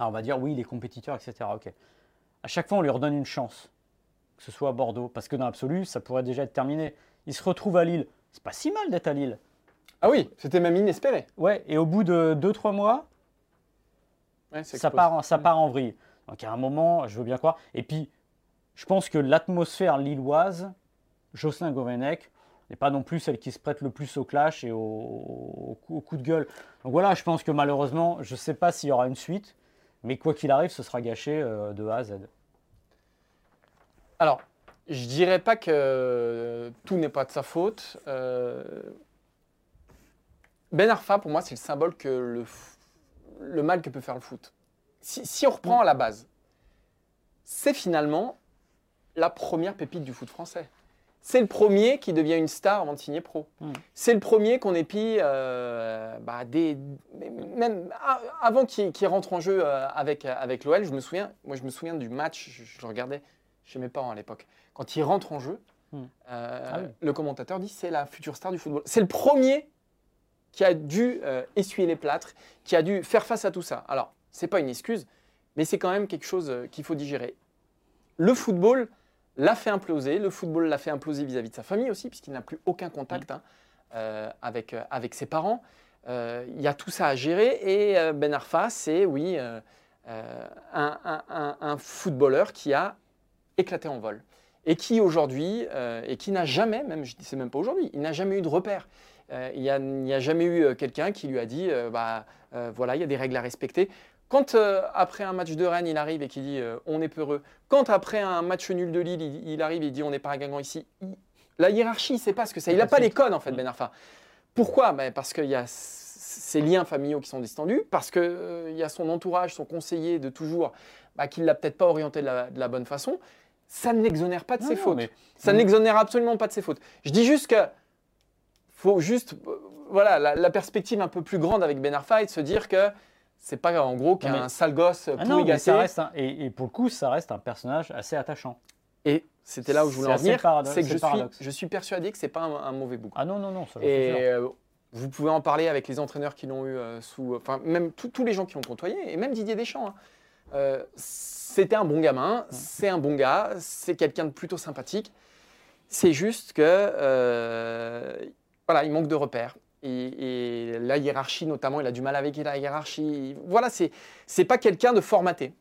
alors on va dire oui, les compétiteurs, etc. Ok. À chaque fois, on lui redonne une chance, que ce soit à Bordeaux, parce que dans l'absolu, ça pourrait déjà être terminé. Il se retrouve à Lille. C'est pas si mal d'être à Lille.
Ah oui, c'était même inespéré.
Ouais, et au bout de 2-3 mois,
Ouais,
ça part, ça part en vrille. Donc à un moment, je veux bien croire. Et puis, je pense que l'atmosphère lilloise, Jocelyn Gourvenec, n'est pas non plus celle qui se prête le plus au clash et au, au coup, au coup de gueule. Donc voilà, je pense que malheureusement, je ne sais pas s'il y aura une suite, mais quoi qu'il arrive, ce sera gâché euh, de A à Z.
Alors, je dirais pas que euh, tout n'est pas de sa faute. Euh, ben Arfa, pour moi, c'est le symbole que le, mal que peut faire le foot. Si, si on reprend à la base, c'est finalement la première pépite du foot français. C'est le premier qui devient une star avant de signer pro.
Mm.
C'est le premier qu'on épie euh, bah, même avant qu'il rentre en jeu euh, avec, avec l'OL. Je me souviens, moi je me souviens du match, je, je le regardais chez mes parents à l'époque. Quand il rentre en jeu,
Mm.
euh,
Ah oui.
le commentateur dit c'est la future star du football. C'est le premier qui a dû euh, essuyer les plâtres, qui a dû faire face à tout ça. Alors, c'est pas une excuse, mais c'est quand même quelque chose euh, qu'il faut digérer. Le football l'a fait imploser, le football l'a fait imploser vis-à-vis de sa famille aussi, puisqu'il n'a plus aucun contact hein, euh, avec, euh, avec ses parents. Euh, Il y a tout ça à gérer, et Ben Arfa, c'est, oui, un, un- un- un footballeur qui a éclaté en vol. et qui aujourd'hui, et qui n'a jamais, même je dis c'est même pas aujourd'hui, il n'a jamais eu de repère. Euh, il n'y a, jamais eu euh, quelqu'un qui lui a dit, euh, bah, voilà, il y a des règles à respecter. Quand euh, après un match de Rennes, il arrive et qu'il dit euh, on est peureux, quand après un match nul de Lille, il, il arrive et il dit on n'est pas gagnant ici, il- la hiérarchie, c'est pas ce que c'est. Il n'a
pas
les codes en fait,
Mm.
Ben Arfa. Pourquoi? Ben, Parce qu'il y a ces liens familiaux qui sont distendus, parce qu'il y a son entourage, son conseiller de toujours, bah, qui ne l'a peut-être pas orienté de la, de la bonne façon. Ça ne l'exonère pas de
Non,
ses
non,
fautes.
mais-
Ça
Mm.
n'exonère absolument pas de ses fautes. Je dis juste que faut juste, euh, voilà, la, la perspective un peu plus grande avec Ben Arfa est de se dire que c'est pas en gros qu'un
mais-
sale gosse
Ah non, mais
gâté.
ça reste un- et, et pour le coup, ça reste un personnage assez attachant.
Et c'était là où je voulais en venir, c'est que je suis, je suis persuadé que c'est pas un, un mauvais bouc.
Ah non, non, non, ça.
Et euh, vous pouvez en parler avec les entraîneurs qui l'ont eu euh, sous. Enfin, même tous- les gens qui l'ont côtoyé, et même Didier Deschamps. hein. Euh, C'était un bon gamin, c'est un bon gars, c'est quelqu'un de plutôt sympathique. C'est juste que. euh, voilà, il manque de repères. Et, et la hiérarchie, notamment, il a du mal avec la hiérarchie. Voilà, c'est c'est pas quelqu'un de formaté.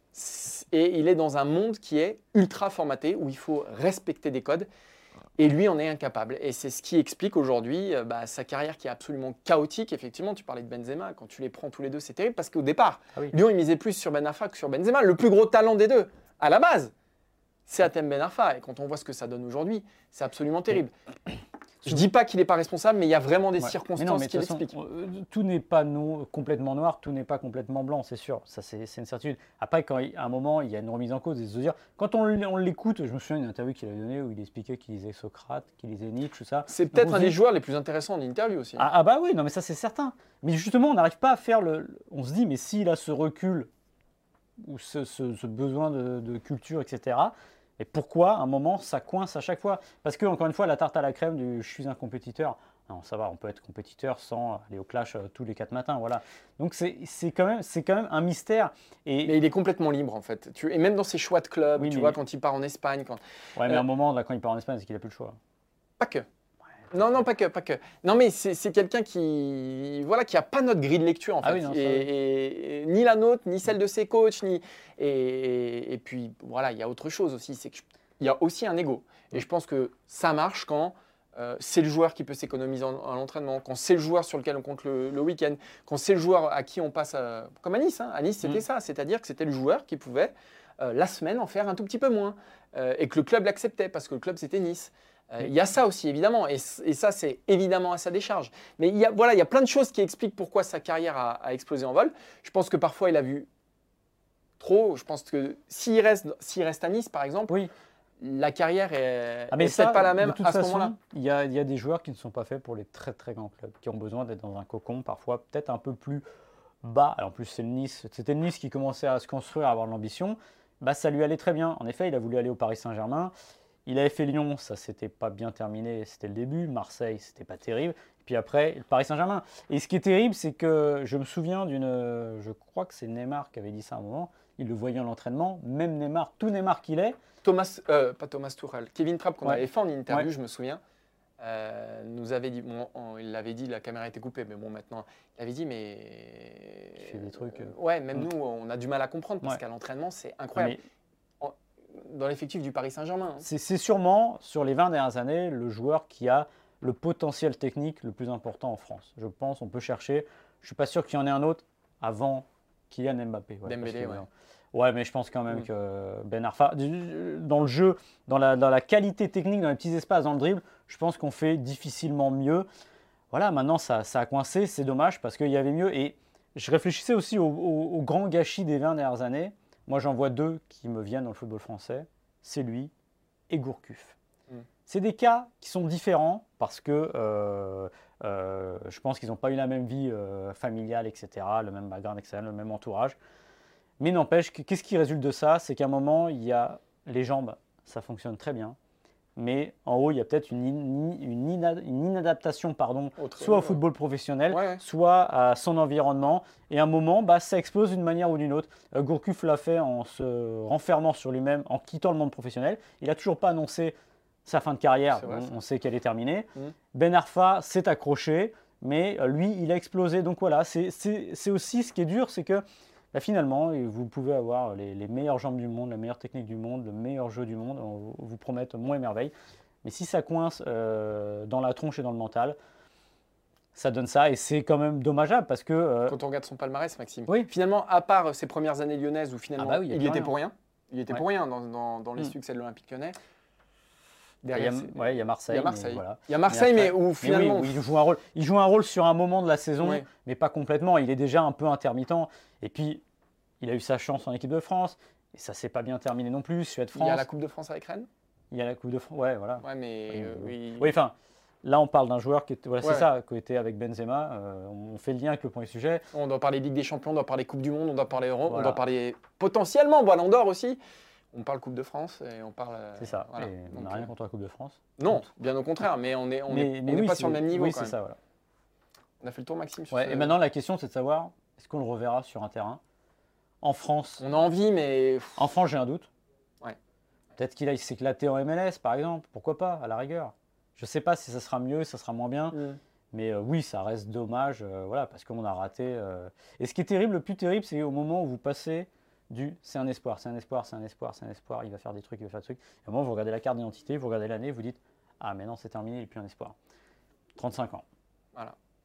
Et il est dans un monde qui est ultra formaté, où il faut respecter des codes. Et lui en est incapable. Et c'est ce qui explique aujourd'hui euh, bah, sa carrière qui est absolument chaotique. Effectivement, tu parlais de Benzema. Quand tu les prends tous les deux, c'est terrible parce qu'au départ,
Ah oui.
Lyon, il misait plus sur Ben Arfa que sur Benzema. Le plus gros talent des deux, à la base, c'est Atem Ben Arfa. Et quand on voit ce que ça donne aujourd'hui, c'est absolument terrible. Je dis pas qu'il n'est pas responsable, mais il y a vraiment des
Ouais. Mais
circonstances
non, mais de
qui l'expliquent.
euh, tout n'est pas complètement noir, tout n'est pas complètement blanc, c'est sûr. Ça, c'est une certitude. Après, quand il- à un moment, il y a une remise en cause, et se dire, quand on, l'écoute, je me souviens d'une interview qu'il a donnée où il expliquait qu'il lisait Socrate, qu'il lisait Nietzsche, tout ça.
C'est peut-être un des joueurs les plus intéressants en interview aussi.
Ah, ah bah oui, non mais ça c'est certain. Mais justement, on n'arrive pas à faire le. On se dit, mais s'il a ce recul ou ce, ce- ce besoin de, de culture, etc. Et pourquoi, à un moment, ça coince à chaque fois? Parce que, encore une fois, la tarte à la crème du je suis un compétiteur. Non, ça va, on peut être compétiteur sans aller au clash euh, tous les quatre matins, voilà. Donc c'est quand, même- c'est quand même un mystère. Et,
Mais il est complètement libre en fait. Tu- Et même dans ses choix de club,
Oui,
tu
mais-
vois, quand il part en Espagne, quand...
ouais, mais
euh,
à un moment, là, quand il part en Espagne, c'est qu'il n'a plus le choix.
Pas que. Non, non, pas que, pas que. Non, mais c'est quelqu'un qui, voilà, qui a pas notre grille de lecture en fait,
Ah oui, non, ça,
et,
oui.
et- et ni la nôtre, ni celle de ses coachs, ni et, et puis voilà, il y a autre chose aussi, c'est qu'il y a aussi un ego. Et je pense que ça marche quand euh, c'est le joueur qui peut s'économiser en, en entraînement, quand c'est le joueur sur lequel on compte le, le week-end, quand c'est le joueur à qui on passe, à- comme à Nice. hein. À Nice, c'était
Mm.
ça, c'est-à-dire que c'était le joueur qui pouvait euh, la semaine en faire un tout petit peu moins, Euh, et que le club l'acceptait parce que le club c'était Nice. Euh, Il y a ça aussi, évidemment, et, ça, c'est évidemment à sa décharge. Mais il y a, voilà, il y a plein de choses qui expliquent pourquoi sa carrière a, a explosé en vol. Je pense que parfois, il a vu trop. Je pense que s'il reste, s'il reste à Nice, par exemple,
Oui.
la carrière est,
Ah, mais
est
ça,
peut-être pas la même
de toute
à ce
façon,
moment-là.
il y a, il y a des joueurs qui ne sont pas faits pour les très très grands clubs, qui ont besoin d'être dans un cocon, parfois peut-être un peu plus bas. Alors, en plus, c'est le Nice, c'était le Nice qui commençait à se construire, à avoir de l'ambition. Bah, ça lui allait très bien. En effet, il a voulu aller au Paris Saint-Germain. Il avait fait Lyon, ça s'était pas bien terminé, c'était le début. Marseille, c'était pas terrible. Puis après, le Paris Saint-Germain. Et ce qui est terrible, c'est que je me souviens d'une. Je crois que c'est Neymar qui avait dit ça à un moment. Il le voyait en l'entraînement, même Neymar, tout Neymar qu'il est,
Thomas, euh, pas Thomas Tuchel, Kevin Trapp qu'on
Ouais.
avait fait en interview,
Ouais.
je me souviens, euh, nous avait dit, bon, on- il l'avait dit, la caméra était coupée, mais bon maintenant, il avait dit, mais
Il fait des trucs, euh.
ouais, même nous, on a du mal à comprendre parce qu'à l'entraînement, c'est incroyable.
mais
Dans l'effectif du Paris Saint-Germain.
C'est sûrement, sur les 20 dernières années, le joueur qui a le potentiel technique le plus important en France. Je pense, on peut chercher. Je ne suis pas sûr qu'il y en ait un autre avant Kylian Mbappé. Ouais,
Dembélé, ouais.
euh, ouais, mais je pense quand même
Mm.
que Ben Arfa, dans le jeu, dans la, dans la qualité technique, dans les petits espaces, dans le dribble, je pense qu'on fait difficilement mieux. Voilà, maintenant ça, ça a coincé, c'est dommage parce qu'il y avait mieux. Et je réfléchissais aussi au, au- au grand gâchis des 20 dernières années. Moi, j'en vois deux qui me viennent dans le football français. C'est lui et Gourcuff.
Mm.
C'est des cas qui sont différents parce que euh, euh, je pense qu'ils n'ont pas eu la même vie euh, familiale, etc., le même background, etc., le même entourage. Mais n'empêche, que- qu'est-ce qui résulte de ça? C'est qu'à un moment, il y a les jambes, ça fonctionne très bien. Mais en haut, il y a peut-être une, in- une ina- une inadaptation pardon, soit au football professionnel,
Ouais,
soit à son environnement. Et à un moment, bah, ça explose d'une manière ou d'une autre. Euh, Gourcuff l'a fait en se renfermant sur lui-même, en quittant le monde professionnel. Il n'a toujours pas annoncé sa fin de carrière.
Vrai,
on, sait qu'elle est terminée.
Mhm.
Ben Arfa s'est accroché, mais euh, lui, il a explosé. Donc voilà, c'est aussi ce qui est dur, c'est que Là, finalement, et vous pouvez avoir les, les meilleures jambes du monde, la meilleure technique du monde, le meilleur jeu du monde. On vous promette moins et merveille. Mais si ça coince euh, dans la tronche et dans le mental, ça donne ça. Et c'est quand même dommageable parce que. euh,
Quand on regarde son palmarès, Maxime.
oui,
Finalement, à part ses premières années lyonnaises où finalement
Ah bah oui, il
était
rien.
pour rien, il était
Ouais.
pour rien dans, dans- dans les
Mm.
succès de l'Olympique lyonnais.
Il ouais, y a Marseille.
il y a
mais
Marseille.
voilà.
Il y a Marseille, mais,
après-
où
Mais
finalement.
oui, où il joue un rôle. Il joue un rôle sur un moment de la saison,
Ouais.
mais pas complètement. Il est déjà un peu intermittent. Et puis, il a eu sa chance en équipe de France. Et ça s'est pas bien terminé non plus.
il y a la Coupe de France avec Rennes.
Il y a la Coupe de France. Ouais, voilà.
Ouais, mais.
Oui,
euh,
oui. enfin, là, on parle d'un joueur qui était, voilà,
Ouais.
c'est ça, qui était avec Benzema. Euh, on fait le lien avec le premier sujet.
On doit parler Ligue des Champions, on doit parler Coupe du Monde, on doit parler Euro, on
Voilà.
doit parler potentiellement Ballon d'Or aussi. On parle Coupe de France et on parle. euh,
C'est ça.
voilà.
Et on n'a rien
euh,
contre la Coupe de France.
Non, bien au contraire, mais on n'est on
mais,
est- on
mais
n'est
oui,
pas sur le même niveau
Oui, c'est ça, voilà.
On a fait le tour, Maxime. sur
Ouais,
ce-
et maintenant, la question, c'est de savoir est-ce qu'on le reverra sur un terrain? En France,
On a envie, mais.
en France, j'ai un doute.
Ouais.
Peut-être qu'il aille s'éclater en MLS, par exemple. Pourquoi pas, à la rigueur. Je sais pas si ça sera mieux, ça sera moins bien. Mais euh, oui, ça reste dommage, euh, voilà, parce qu'on a raté. euh. Et ce qui est terrible, le plus terrible, c'est au moment où vous passez du c'est un espoir, c'est un espoir, c'est un espoir, c'est un espoir, il va faire des trucs, il va faire des trucs. Et au moment vous regardez la carte d'identité, vous regardez l'année, vous dites ah mais non, c'est terminé, il n'est plus un espoir. 35 ans.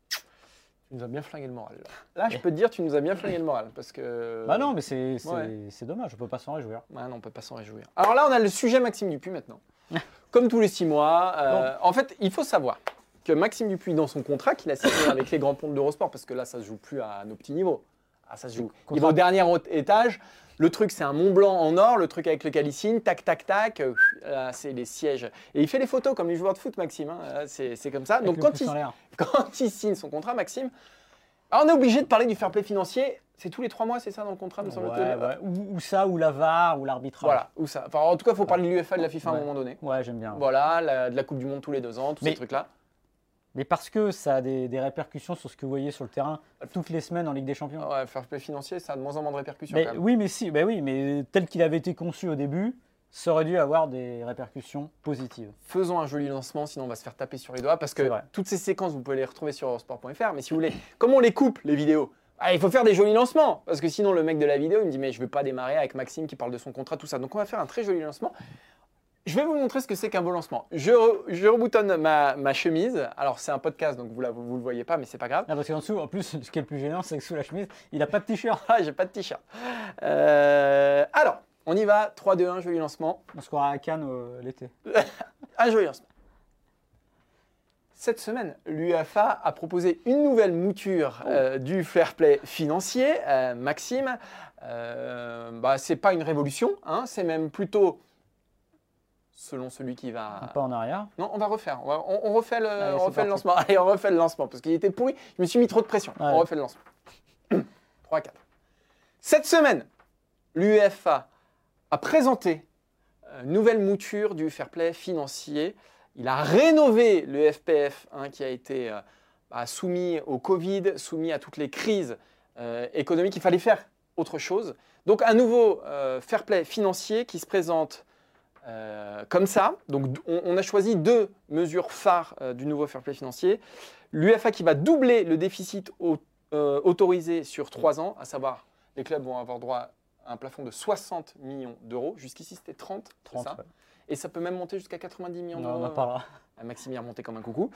Tu nous as bien flingué le moral. Là, Là, je peux te dire, tu nous as bien flingué le moral. Parce que.
Bah non, mais c'est c'est-
ouais.
c'est dommage, on peut pas s'en réjouir.
Non, on peut pas s'en réjouir. Alors là, on a le sujet Maxime Dupuis maintenant. Comme tous les six mois. euh, en fait, il faut savoir que Maxime Dupuis, dans son contrat qu'il a signé avec les grands ponts d'Eurosport, parce que là, ça se joue plus à nos petits niveaux. Ah, ça se joue. Il va au dernier étage. Le truc, c'est un Mont Blanc en or, le truc avec le calicine, tac, tac, tac. euh, c'est les sièges. Et il fait les photos comme les joueurs de foot, Maxime. hein, C'est comme ça.
Avec
Donc, quand il, quand signe son contrat, Maxime, alors on est obligé de parler du fair play financier. C'est tous les trois mois, c'est ça dans le contrat, me semble-t-il?
Ouais, ouais. Ou, ou ça, ou la VAR, ou l'arbitrage.
Voilà, ou ça. Enfin, en tout cas, il faut parler de l'UEFA de la FIFA à un moment donné.
Ouais, j'aime bien.
Voilà, la- de la Coupe du Monde tous les deux ans, tous
Mais-
ces trucs-là.
Mais parce que ça a des, des répercussions sur ce que vous voyez sur le terrain toutes les semaines en Ligue des Champions.
Ouais, fair play financier, ça a de moins en moins de répercussions.
Mais
quand même.
oui, mais si, bah oui, mais tel qu'il avait été conçu au début, ça aurait dû avoir des répercussions positives.
Faisons un joli lancement, sinon on va se faire taper sur les doigts. Parce que toutes ces séquences, vous pouvez les retrouver sur eurosport.fr. Mais si vous voulez, comme on les coupe, les vidéos, ah, il faut faire des jolis lancements. Parce que sinon, le mec de la vidéo, il me dit Mais je ne veux pas démarrer avec Maxime qui parle de son contrat, tout ça. Donc on va faire un très joli lancement. Je vais vous montrer ce que c'est qu'un beau lancement. Je, re- je reboutonne ma, ma chemise. Alors, c'est un podcast, donc vous ne vous, le voyez pas, mais c'est pas grave.
Ah, parce qu'en dessous, en plus, ce qui est le plus gênant, c'est que sous la chemise, il n'a pas de t-shirt.
Ah, j'ai pas de t-shirt. Euh, alors, on y va. 3, 2, 1, joli lancement.
On se croira à Cannes euh, l'été.
Un joli lancement. Cette semaine, l'UEFA a proposé une nouvelle mouture euh, du fair play financier. Maxime, bah, c'est pas une révolution, hein, c'est même plutôt, selon celui qui
Un
va.
pas en arrière.
Non, on va refaire. On, va- on- on refait le,
Allez,
on
c'est
refait le
parti.
lancement. Allez, on refait le lancement parce qu'il était pourri. Je me suis mis trop de pression. On refait le lancement. 3, 4. Cette semaine, l'UEFA a présenté une nouvelle mouture du fair play financier. Il a rénové le FPF hein, qui a été euh, bah, soumis au Covid, soumis à toutes les crises euh, économiques. Il fallait faire autre chose. Donc un nouveau euh, fair play financier qui se présente euh, comme ça. Donc on, on a choisi deux mesures phares euh, du nouveau fair play financier. L'UFA qui va doubler le déficit au- euh, autorisé sur trois ans, à savoir les clubs vont avoir droit à un plafond de 60 millions d'euros. Jusqu'ici c'était 30, c'est
30.
ça
ouais.
et ça peut même monter jusqu'à 90 millions
on
d'euros.
parlera.
Ah, Maxime est remonté comme un coucou.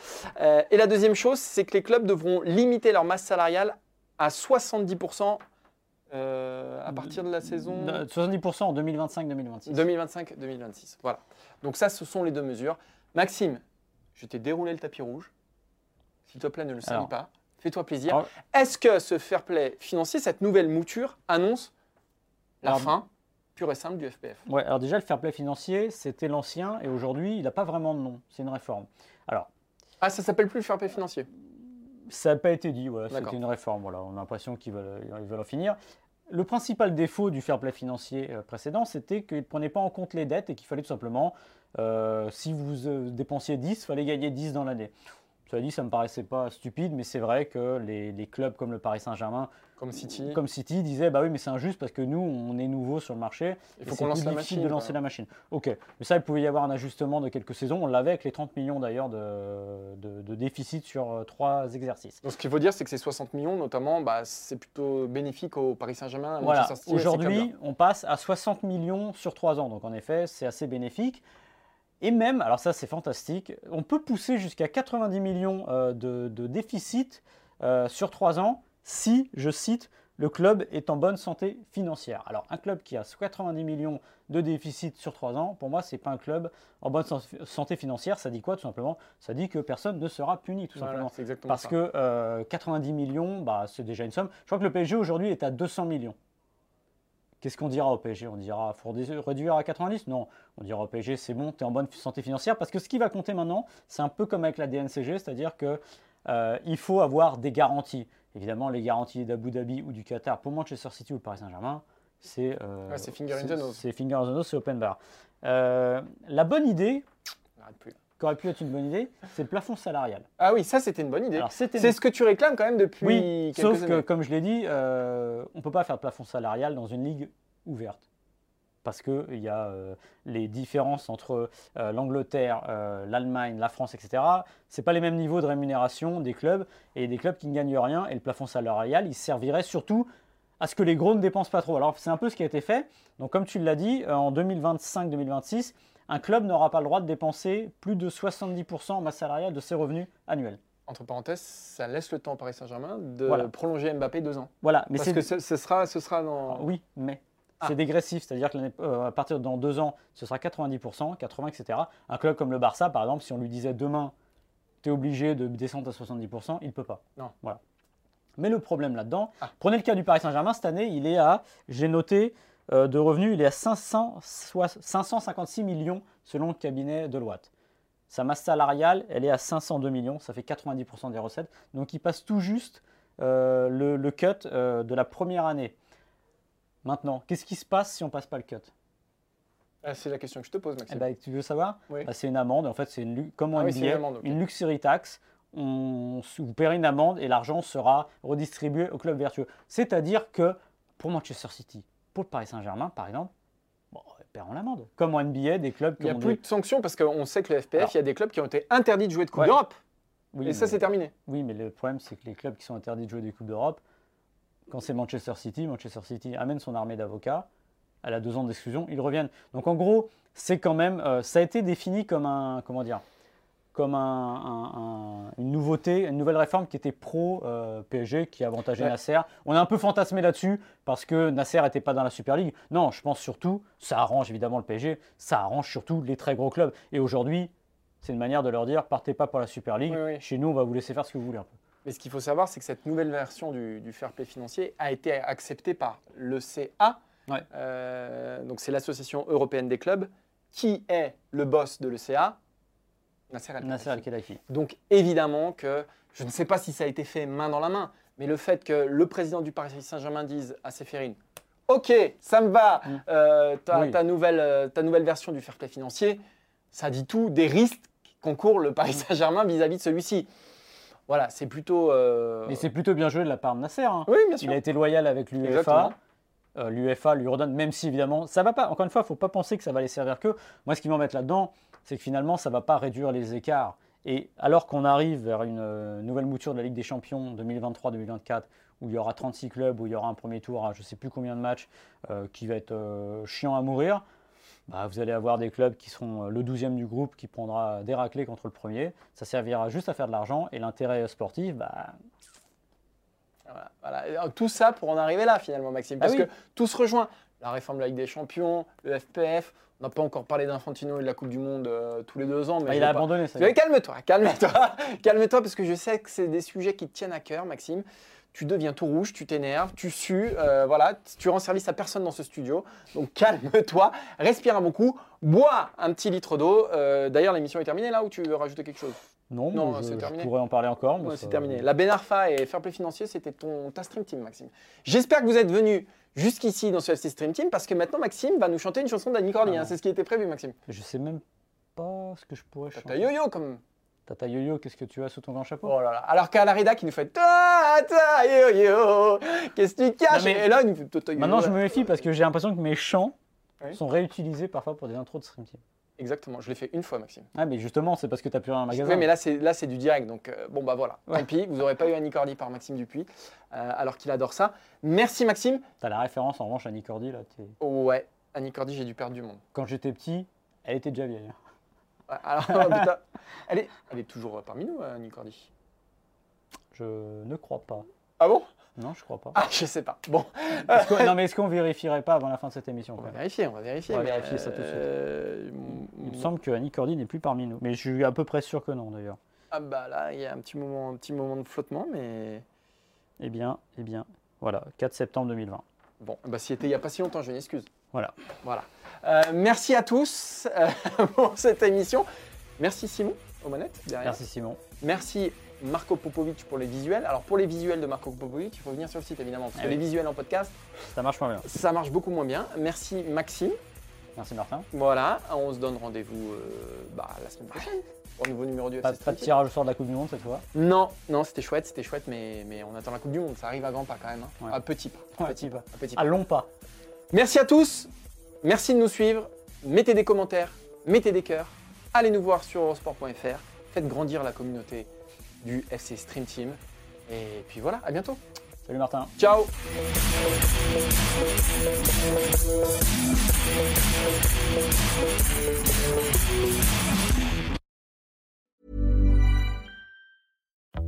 Et la deuxième chose, c'est que les clubs devront limiter leur masse salariale à 70% euh, à partir de la saison
Euh, 70% en 2025-2026.
2025-2026. Voilà. Donc ça, ce sont les deux mesures. Maxime, je t'ai déroulé le tapis rouge. S'il te plaît, ne le salis pas. Fais-toi plaisir.
Alors-
Est-ce que ce fair play financier, cette nouvelle mouture, annonce la
Alors-
fin pure et simple du FPF
Ouais, alors déjà, le fair play financier, c'était l'ancien, et aujourd'hui, il n'a pas vraiment de nom. C'est une réforme. Alors,
Ah, ça s'appelle plus le fair play financier?
Ça n'a pas été dit, voilà, c'était une réforme. Voilà, on a l'impression qu'ils veulent, ils veulent en finir. Le principal défaut du fair play financier euh, précédent, c'était qu'il ne prenait pas en compte les dettes et qu'il fallait tout simplement, euh, si vous euh, dépensiez 10, il fallait gagner 10 dans l'année. Cela dit, ça me paraissait pas stupide, mais c'est vrai que les, les clubs comme le Paris Saint-Germain,
Comme City.
comme City, disaient bah oui, mais c'est injuste parce que nous, on est nouveau sur le marché.
Il faut qu'on lance la machine.
de lancer
quoi.
la machine. Ok, mais ça, il pouvait y avoir un ajustement de quelques saisons. On l'avait avec les 30 millions d'ailleurs de, de- de déficit sur euh, trois exercices.
Donc ce qu'il faut dire, c'est que ces 60 millions, notamment, bah, c'est plutôt bénéfique au Paris Saint-Germain.
Voilà, aujourd'hui, on passe à 60 millions sur 3 ans. Donc en effet, c'est assez bénéfique. Et même, alors ça c'est fantastique, on peut pousser jusqu'à 90 millions euh, de, de déficit euh, sur 3 ans si, je cite, le club est en bonne santé financière. Alors un club qui a 90 millions de déficit sur 3 ans, pour moi, c'est pas un club en bonne san- santé financière. Ça dit quoi tout simplement? Ça dit que personne ne sera puni tout
Voilà,
simplement. Parce
ça.
que euh, 90 millions, bah, c'est déjà une somme. Je crois que le PSG aujourd'hui est à 200 millions. Qu'est-ce qu'on dira au PSG On dira faut réduire à 90 Non, on dira au PSG c'est bon, tu es en bonne santé financière. Parce que ce qui va compter maintenant, c'est un peu comme avec la DNCG, c'est-à-dire que euh, il faut avoir des garanties. Évidemment, les garanties d'Abu Dhabi ou du Qatar pour Manchester City ou le Paris Saint-Germain, c'est euh,
Ouais, c'est finger in the nose.
C'est finger in the nose, c'est open bar. Euh, la bonne idée,
plus.
Qui aurait pu être une bonne idée, c'est le plafond salarial.
Ah oui, ça c'était une bonne idée. C'est ce que tu réclames quand même depuis
Oui,
quelques
sauf que, comme je l'ai dit, euh, on ne peut pas faire de plafond salarial dans une ligue ouverte. Parce qu'il y a euh, les différences entre euh, l'Angleterre, l'Allemagne, la France, etc. Ce pas les mêmes niveaux de rémunération des clubs et des clubs qui ne gagnent rien. Et le plafond salarial, il servirait surtout à ce que les gros ne dépensent pas trop. Alors, c'est un peu ce qui a été fait. Donc, comme tu l'as dit, en 2025-2026, un club n'aura pas le droit de dépenser plus de 70% en masse salariale de ses revenus annuels.
Entre parenthèses, ça laisse le temps au Paris Saint-Germain de
Voilà.
prolonger Mbappé deux ans.
Voilà, mais
Parce que ce, ce sera, ce sera dans.
Alors, oui, mais
Ah.
c'est dégressif, c'est-à-dire qu'à à partir de dans deux ans, ce sera 90%, 80%, etc. Un club comme le Barça, par exemple, si on lui disait demain, tu es obligé de descendre à 70%, il ne peut pas.
Non.
Voilà. Mais le problème là-dedans,
Ah.
prenez le cas du Paris Saint-Germain, cette année, il est à, j'ai noté, euh, de revenus, il est à 500 soix- 556 millions selon le cabinet Deloitte. Sa masse salariale, elle est à 502 millions, ça fait 90% des recettes. Donc il passe tout juste euh, le, le cut euh, de la première année. Maintenant, qu'est-ce qui se passe si on passe pas le cut?
Ah, c'est la question que je te pose,
eh
Maxime.
ben, Tu veux savoir?
Oui.
Bah, C'est une amende. En fait, c'est une, comme
Ah oui, une amende,
une luxury tax. On, vous paierez une amende et l'argent sera redistribué au club vertueux. C'est-à-dire que pour Manchester City, pour le Paris Saint-Germain, par exemple, bon, paieront l'amende. Comme en NBA, des clubs qui
Il n'y a plus
des-
de sanctions parce qu'on sait que le FPF,
Alors-
il y a des clubs qui ont été interdits de jouer de Coupe
Ouais.
d'Europe.
Oui,
et ça, c'est terminé.
Oui, mais le problème, c'est que les clubs qui sont interdits de jouer des Coupes d'Europe, quand c'est Manchester City, Manchester City amène son armée d'avocats, elle a deux ans d'exclusion, ils reviennent. Donc en gros, c'est quand même, euh, ça a été défini comme un, comment dire, comme un- un- un- une nouveauté, une nouvelle réforme qui était pro euh, PSG, qui avantageait
Ouais.
Nasser. On a un peu fantasmé là-dessus parce que Nasser n'était pas dans la Super League. Non, je pense surtout, ça arrange évidemment le PSG, ça arrange surtout les très gros clubs. Et aujourd'hui, c'est une manière de leur dire, partez pas pour la Super League.
Oui, oui.
Chez nous, on va vous laisser faire ce que vous voulez un peu.
Mais ce qu'il faut savoir, c'est que cette nouvelle version du, du fair play financier a été acceptée par l'ECA.
Ouais.
Euh, donc c'est l'association européenne des clubs. Qui est le boss de l'ECA Nasser El
Nasser
Khelaifi.
Al-Khelaifi.
Donc évidemment que je ne sais pas si ça a été fait main dans la main, mais le fait que le président du Paris Saint-Germain dise à Séphérine Ok, ça me va,
Mm.
euh, ta,
Oui.
ta nouvelle, euh, ta nouvelle version du fair play financier, ça dit tout des risques qu'encourt le Paris Saint-Germain vis-à-vis de celui-ci. Voilà, c'est plutôt. euh,
Mais c'est plutôt bien joué de la part de Nasser. hein.
Oui, bien sûr.
Il a été loyal avec l'UEFA. Euh, L'UEFA lui redonne, même si évidemment, ça va pas. Encore une fois, il faut pas penser que ça va les servir que. Moi, ce qui m'embête là-dedans, c'est que finalement, ça va pas réduire les écarts. Et alors qu'on arrive vers une euh, nouvelle mouture de la Ligue des Champions 2023-2024, où il y aura 36 clubs, où il y aura un premier tour à je sais plus combien de matchs, euh, qui va être euh, chiant à mourir, bah, vous allez avoir des clubs qui seront le 12e du groupe qui prendra des raclés contre le premier. Ça servira juste à faire de l'argent et l'intérêt sportif, bah,
Voilà, Tout ça pour en arriver là, finalement, Maxime.
Ah
Parce
oui.
que tout se rejoint. La réforme de la Ligue des Champions, le FPF. On n'a pas encore parlé d'Infantino et de la Coupe du Monde euh, tous les deux ans. Mais je
il a
pas-
abandonné ça.
Calme-toi, calme-toi, calme-toi, parce que je sais que c'est des sujets qui te tiennent à cœur, Maxime. Tu deviens tout rouge, tu t'énerves, tu sues, euh, voilà, tu rends service à personne dans ce studio. Donc calme-toi, respire un bon coup, bois un petit litre d'eau. Euh, D'ailleurs, l'émission est terminée là ou tu veux rajouter quelque chose?
Non,
Non,
je, pourrais en parler encore.
Ouais,
ça-
c'est terminé. La Benarfa et Fair Play Financier, c'était ton ta Stream Team, Maxime. J'espère que vous êtes venus jusqu'ici dans ce FC Stream Team parce que maintenant, Maxime va nous chanter une chanson d'Annie Cordy.
Ah
hein.
non.
C'est ce qui était prévu, Maxime.
Je sais même pas ce que je pourrais chanter.
yo-yo comme.
Tata Yo-Yo, qu'est-ce que tu as sous ton grand chapeau?
Oh là là. Alors qu'à la rédac, il nous fait ta ta yo yo. Qu'est-ce que tu caches?
Mais-
Et là, il nous fait ta yo
Maintenant, je me méfie parce que j'ai l'impression que mes chants
Oui.
sont réutilisés parfois pour des intros de Stream Team.
Exactement. Je l'ai fait une fois, Maxime.
Ah, mais justement, c'est parce que t'as plus rien dans le magasin.
Oui, mais là, c'est là, c'est du direct. Donc, euh, bon, bah voilà.
Ouais.
Tant pis, vous n'aurez pas eu Annie Cordy par Maxime Dupuis, euh, alors qu'il adore ça. Merci, Maxime.
T'as la référence en revanche à Nicordi, là. t'es-
Ouais, Annie Cordy, j'ai dû perdre du monde.
Quand j'étais petit, elle était déjà vieille.
Ouais, alors, putain, elle, est, elle est toujours euh, parmi nous, Annie Cordy?
Je ne crois pas.
Ah bon?
Non, je crois pas.
Ah, je sais pas. Bon,
Est-ce qu'on- non, mais est-ce qu'on vérifierait pas avant la fin de cette émission
on va vérifier, on va vérifier.
On va vérifier ça tout de suite.
euh,
Il me semble que Annie Cordy n'est plus parmi nous. Mais je suis à peu près sûr que non, d'ailleurs.
Ah bah là, il y a un petit moment, un petit moment de flottement, mais
Eh bien, eh bien, voilà, 4 septembre 2020.
bon, bah s'il était il n'y a pas si longtemps, je m'excuse.
Voilà.
Voilà. Euh, merci à tous euh, pour cette émission. Merci Simon aux manettes derrière.
Merci Simon.
Merci Marco Popovic pour les visuels. Alors pour les visuels de Marco Popovic, il faut venir sur le site évidemment, parce
Ah
que
oui.
les visuels en podcast,
Ça marche pas bien.
ça marche beaucoup moins bien. Merci Maxime.
Merci Martin.
Voilà, on se donne rendez-vous euh, bah, la semaine prochaine pour un nouveau numéro du
Pas, de tirage au sort de la Coupe du Monde cette fois?
Non, non, c'était chouette, c'était chouette, mais, mais on attend la Coupe du Monde. Ça arrive à grands pas quand même. hein.
Ouais.
À petits pas.
Ouais,
petit
pas.
à petit pas.
À long pas.
Merci à tous. Merci de nous suivre. Mettez des commentaires, mettez des cœurs. Allez nous voir sur eurosport.fr. Faites grandir la communauté du FC Stream Team. Et puis voilà, à bientôt.
Salut Martin.
Ciao